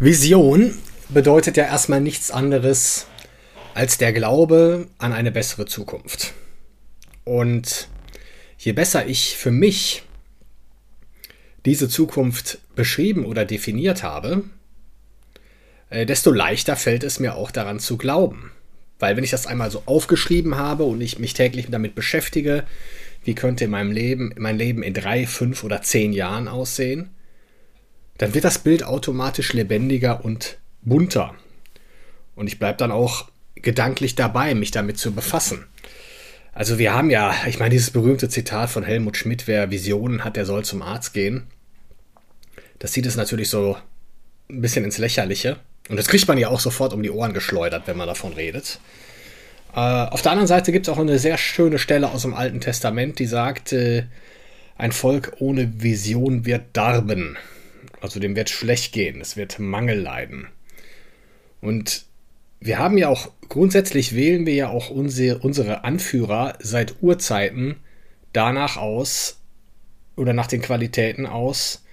Vision bedeutet ja erstmal nichts anderes als der Glaube an eine bessere Zukunft. Und je besser ich für mich diese Zukunft beschrieben oder definiert habe, äh, desto leichter fällt es mir auch daran zu glauben. Weil wenn ich das einmal so aufgeschrieben habe und ich mich täglich damit beschäftige, wie könnte in meinem Leben, mein Leben in drei, fünf oder zehn Jahren aussehen, dann wird das Bild automatisch lebendiger und bunter. Und ich bleibe dann auch gedanklich dabei, mich damit zu befassen. Also wir haben ja, ich meine, dieses berühmte Zitat von Helmut Schmidt, wer Visionen hat, der soll zum Arzt gehen. Das sieht es natürlich so ein bisschen ins Lächerliche. Und das kriegt man ja auch sofort um die Ohren geschleudert, wenn man davon redet. Äh, auf der anderen Seite gibt es auch eine sehr schöne Stelle aus dem Alten Testament, die sagt, äh, ein Volk ohne Vision wird darben. Also dem wird schlecht gehen, es wird Mangel leiden. Und wir haben ja auch, grundsätzlich wählen wir ja auch unsere, unsere Anführer seit Urzeiten danach aus oder nach den Qualitäten aus,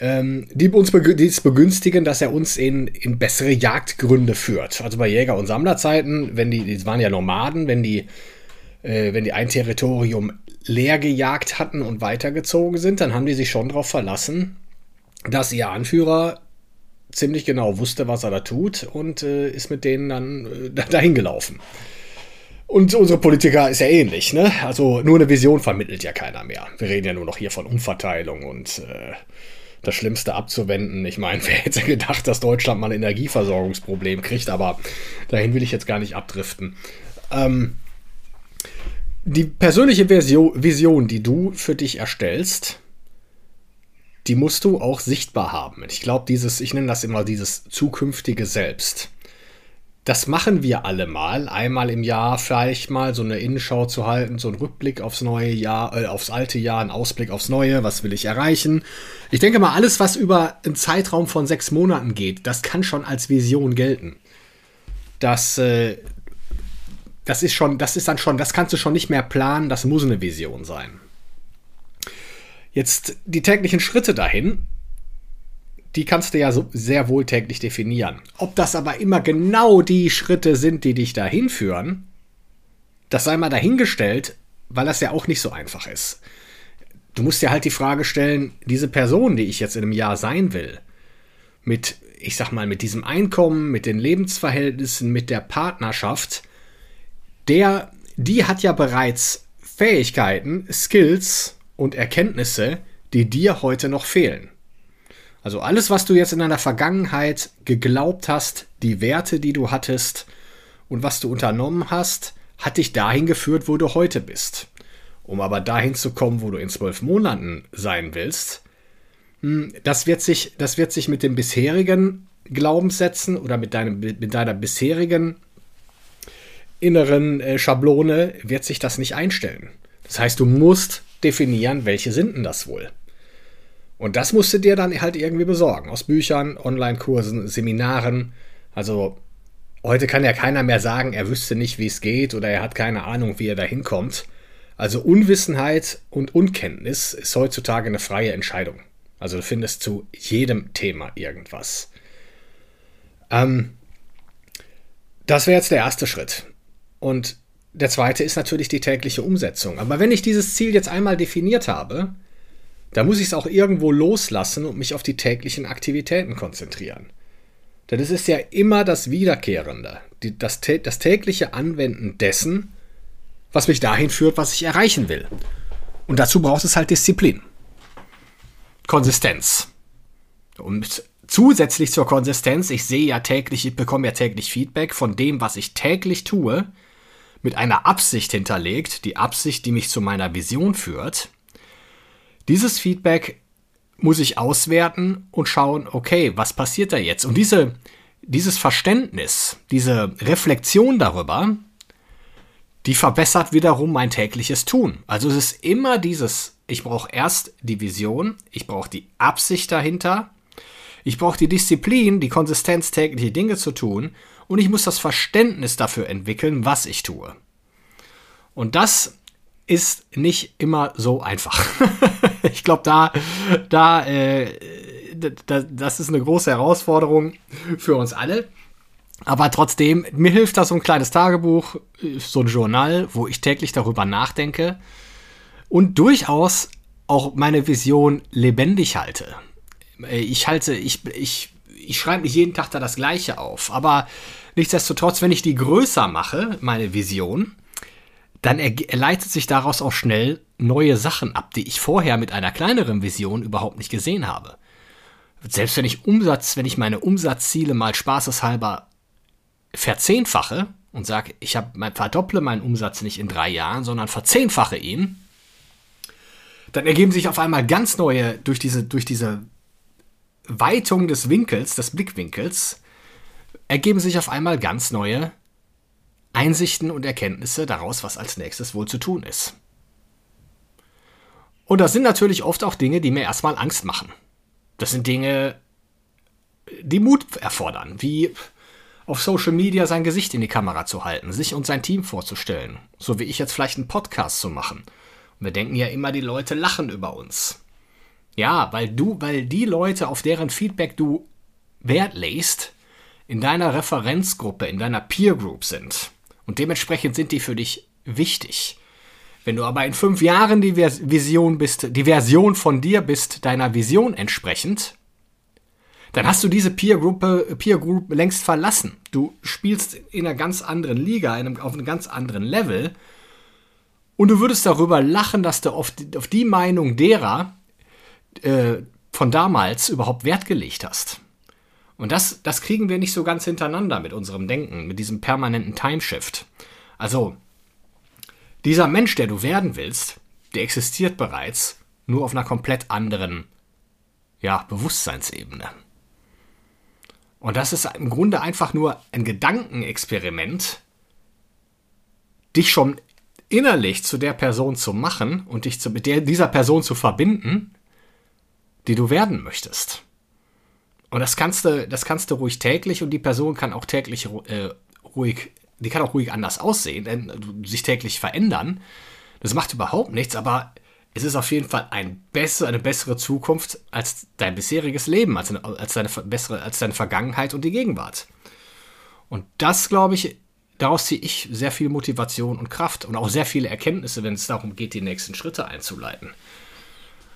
ähm, die uns begünstigen, dass er uns in, in bessere Jagdgründe führt. Also bei Jäger- und Sammlerzeiten, wenn die, die waren ja Nomaden, wenn die, äh, wenn die ein Territorium leer gejagt hatten und weitergezogen sind, dann haben die sich schon darauf verlassen, dass ihr Anführer ziemlich genau wusste, was er da tut und äh, ist mit denen dann äh, dahin gelaufen. Und unsere Politiker ist ja ähnlich, ne? Also nur eine Vision vermittelt ja keiner mehr. Wir reden ja nur noch hier von Umverteilung und äh, das Schlimmste abzuwenden. Ich meine, wer hätte gedacht, dass Deutschland mal ein Energieversorgungsproblem kriegt, aber dahin will ich jetzt gar nicht abdriften. Ähm, die persönliche Version, Vision, die du für dich erstellst, die musst du auch sichtbar haben. Ich glaube, dieses, ich nenne das immer dieses zukünftige Selbst. Das machen wir alle mal, einmal im Jahr vielleicht mal so eine Innenschau zu halten, so einen Rückblick aufs neue Jahr, äh, aufs alte Jahr, einen Ausblick aufs neue, was will ich erreichen. Ich denke mal, alles, was über einen Zeitraum von sechs Monaten geht, das kann schon als Vision gelten. Das, äh, das ist schon, das ist dann schon, das kannst du schon nicht mehr planen, das muss eine Vision sein. Jetzt die täglichen Schritte dahin, die kannst du ja so sehr wohl täglich definieren. Ob das aber immer genau die Schritte sind, die dich dahin führen, das sei mal dahingestellt, weil das ja auch nicht so einfach ist. Du musst dir halt die Frage stellen, diese Person, die ich jetzt in einem Jahr sein will, mit, ich sag mal, mit diesem Einkommen, mit den Lebensverhältnissen, mit der Partnerschaft, der, die hat ja bereits Fähigkeiten, Skills, und Erkenntnisse, die dir heute noch fehlen. Also alles, was du jetzt in deiner Vergangenheit geglaubt hast, die Werte, die du hattest und was du unternommen hast, hat dich dahin geführt, wo du heute bist. Um aber dahin zu kommen, wo du in zwölf Monaten sein willst, hm, das wird sich, das wird sich mit den bisherigen Glaubenssätzen oder mit, deinem, mit deiner bisherigen inneren äh, Schablone wird sich das nicht einstellen. Das heißt, du musst definieren, welche sind denn das wohl? Und das musst du dir dann halt irgendwie besorgen. Aus Büchern, Online-Kursen, Seminaren. Also heute kann ja keiner mehr sagen, er wüsste nicht, wie es geht oder er hat keine Ahnung, wie er da hinkommt. Also Unwissenheit und Unkenntnis ist heutzutage eine freie Entscheidung. Also du findest zu jedem Thema irgendwas. Ähm, das wäre jetzt der erste Schritt. Und der zweite ist natürlich die tägliche Umsetzung. Aber wenn ich dieses Ziel jetzt einmal definiert habe, dann muss ich es auch irgendwo loslassen und mich auf die täglichen Aktivitäten konzentrieren. Denn es ist ja immer das Wiederkehrende, die, das, das tägliche Anwenden dessen, was mich dahin führt, was ich erreichen will. Und dazu braucht es halt Disziplin. Konsistenz. Und zusätzlich zur Konsistenz, ich sehe ja täglich, ich bekomme ja täglich Feedback von dem, was ich täglich tue, mit einer Absicht hinterlegt, die Absicht, die mich zu meiner Vision führt. Dieses Feedback muss ich auswerten und schauen, okay, was passiert da jetzt? Und diese, dieses Verständnis, diese Reflexion darüber, die verbessert wiederum mein tägliches Tun. Also es ist immer dieses, ich brauche erst die Vision, ich brauche die Absicht dahinter, ich brauche die Disziplin, die Konsistenz, tägliche Dinge zu tun und ich muss das Verständnis dafür entwickeln, was ich tue. Und das ist nicht immer so einfach. ich glaube, da, da, äh, da, das ist eine große Herausforderung für uns alle. Aber trotzdem, mir hilft da so ein kleines Tagebuch, so ein Journal, wo ich täglich darüber nachdenke und durchaus auch meine Vision lebendig halte. Ich halte, ich, ich, ich schreibe nicht jeden Tag da das Gleiche auf, aber nichtsdestotrotz, wenn ich die größer mache, meine Vision, dann erleitet sich daraus auch schnell neue Sachen ab, die ich vorher mit einer kleineren Vision überhaupt nicht gesehen habe. Selbst wenn ich Umsatz, wenn ich meine Umsatzziele mal spaßeshalber verzehnfache und sage, ich hab, verdopple meinen Umsatz nicht in drei Jahren, sondern verzehnfache ihn, dann ergeben sich auf einmal ganz neue, durch diese, durch diese Weitung des Winkels, des Blickwinkels, ergeben sich auf einmal ganz neue Einsichten und Erkenntnisse daraus, was als nächstes wohl zu tun ist. Und das sind natürlich oft auch Dinge, die mir erstmal Angst machen. Das sind Dinge, die Mut erfordern, wie auf Social Media sein Gesicht in die Kamera zu halten, sich und sein Team vorzustellen, so wie ich jetzt vielleicht einen Podcast zu machen. Und wir denken ja immer, die Leute lachen über uns. Ja, weil du, weil die Leute, auf deren Feedback du Wert legst, in deiner Referenzgruppe, in deiner Peer Group sind. Und dementsprechend sind die für dich wichtig. Wenn du aber in fünf Jahren die Vision bist, die Version von dir bist, deiner Vision entsprechend, dann hast du diese Peer, -Gruppe, Peer Group längst verlassen. Du spielst in einer ganz anderen Liga, einem, auf einem ganz anderen Level. Und du würdest darüber lachen, dass du auf die, auf die Meinung derer äh, von damals überhaupt Wert gelegt hast. Und das, das kriegen wir nicht so ganz hintereinander mit unserem Denken, mit diesem permanenten Timeshift. Also, dieser Mensch, der du werden willst, der existiert bereits, nur auf einer komplett anderen ja, Bewusstseinsebene. Und das ist im Grunde einfach nur ein Gedankenexperiment, dich schon innerlich zu der Person zu machen und dich zu, mit der, dieser Person zu verbinden, die du werden möchtest. Und das kannst du, das kannst du ruhig täglich und die Person kann auch täglich äh, ruhig, die kann auch ruhig anders aussehen, denn, äh, sich täglich verändern. Das macht überhaupt nichts, aber es ist auf jeden Fall ein besser, eine bessere Zukunft als dein bisheriges Leben, als, eine, als, deine, bessere, als deine Vergangenheit und die Gegenwart. Und das, glaube ich, daraus ziehe ich sehr viel Motivation und Kraft und auch sehr viele Erkenntnisse, wenn es darum geht, die nächsten Schritte einzuleiten.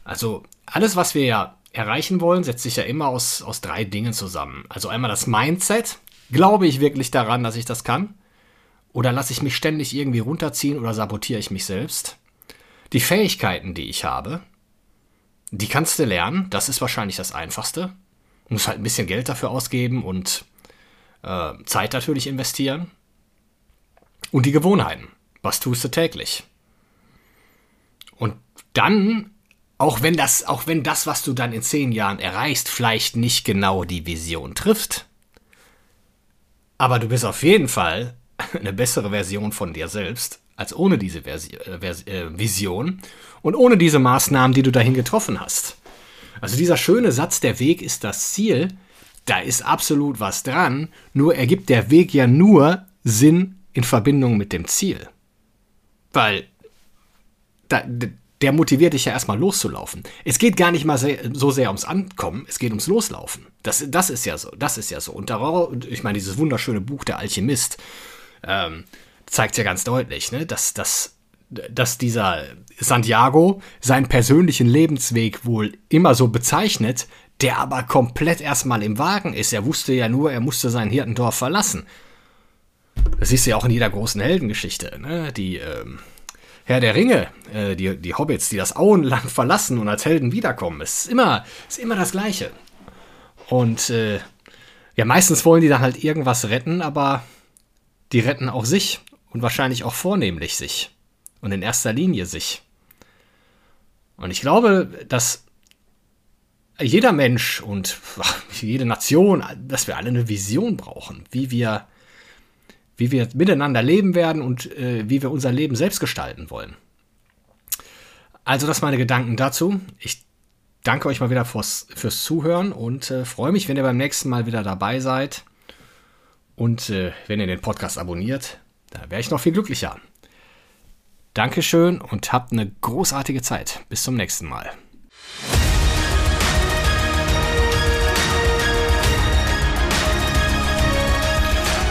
Also alles, was wir ja erreichen wollen, setzt sich ja immer aus, aus drei Dingen zusammen. Also einmal das Mindset. Glaube ich wirklich daran, dass ich das kann? Oder lasse ich mich ständig irgendwie runterziehen oder sabotiere ich mich selbst? Die Fähigkeiten, die ich habe, die kannst du lernen. Das ist wahrscheinlich das Einfachste. Du musst halt ein bisschen Geld dafür ausgeben und äh, Zeit natürlich investieren. Und die Gewohnheiten. Was tust du täglich? Und dann auch wenn das, auch wenn das, was du dann in zehn Jahren erreichst, vielleicht nicht genau die Vision trifft. Aber du bist auf jeden Fall eine bessere Version von dir selbst als ohne diese Versi äh, äh, Vision und ohne diese Maßnahmen, die du dahin getroffen hast. Also dieser schöne Satz, der Weg ist das Ziel, da ist absolut was dran, nur ergibt der Weg ja nur Sinn in Verbindung mit dem Ziel. Weil da, der motiviert dich ja erstmal loszulaufen. Es geht gar nicht mal so sehr ums Ankommen, es geht ums Loslaufen. Das, das ist ja so, das ist ja so. Und darauf, ich meine, dieses wunderschöne Buch Der Alchemist ähm, zeigt ja ganz deutlich, ne, dass, dass, dass dieser Santiago seinen persönlichen Lebensweg wohl immer so bezeichnet, der aber komplett erstmal im Wagen ist. Er wusste ja nur, er musste sein Hirtendorf verlassen. Das siehst du ja auch in jeder großen Heldengeschichte, ne? Die, ähm, Herr der Ringe, äh, die, die Hobbits, die das Auenland verlassen und als Helden wiederkommen. Es ist immer, ist immer das Gleiche. Und äh, ja, meistens wollen die dann halt irgendwas retten, aber die retten auch sich und wahrscheinlich auch vornehmlich sich. Und in erster Linie sich. Und ich glaube, dass jeder Mensch und jede Nation, dass wir alle eine Vision brauchen, wie wir, wie wir miteinander leben werden und äh, wie wir unser Leben selbst gestalten wollen. Also das meine Gedanken dazu. Ich danke euch mal wieder fürs, fürs Zuhören und äh, freue mich, wenn ihr beim nächsten Mal wieder dabei seid. Und äh, wenn ihr den Podcast abonniert, da wäre ich noch viel glücklicher. Dankeschön und habt eine großartige Zeit. Bis zum nächsten Mal.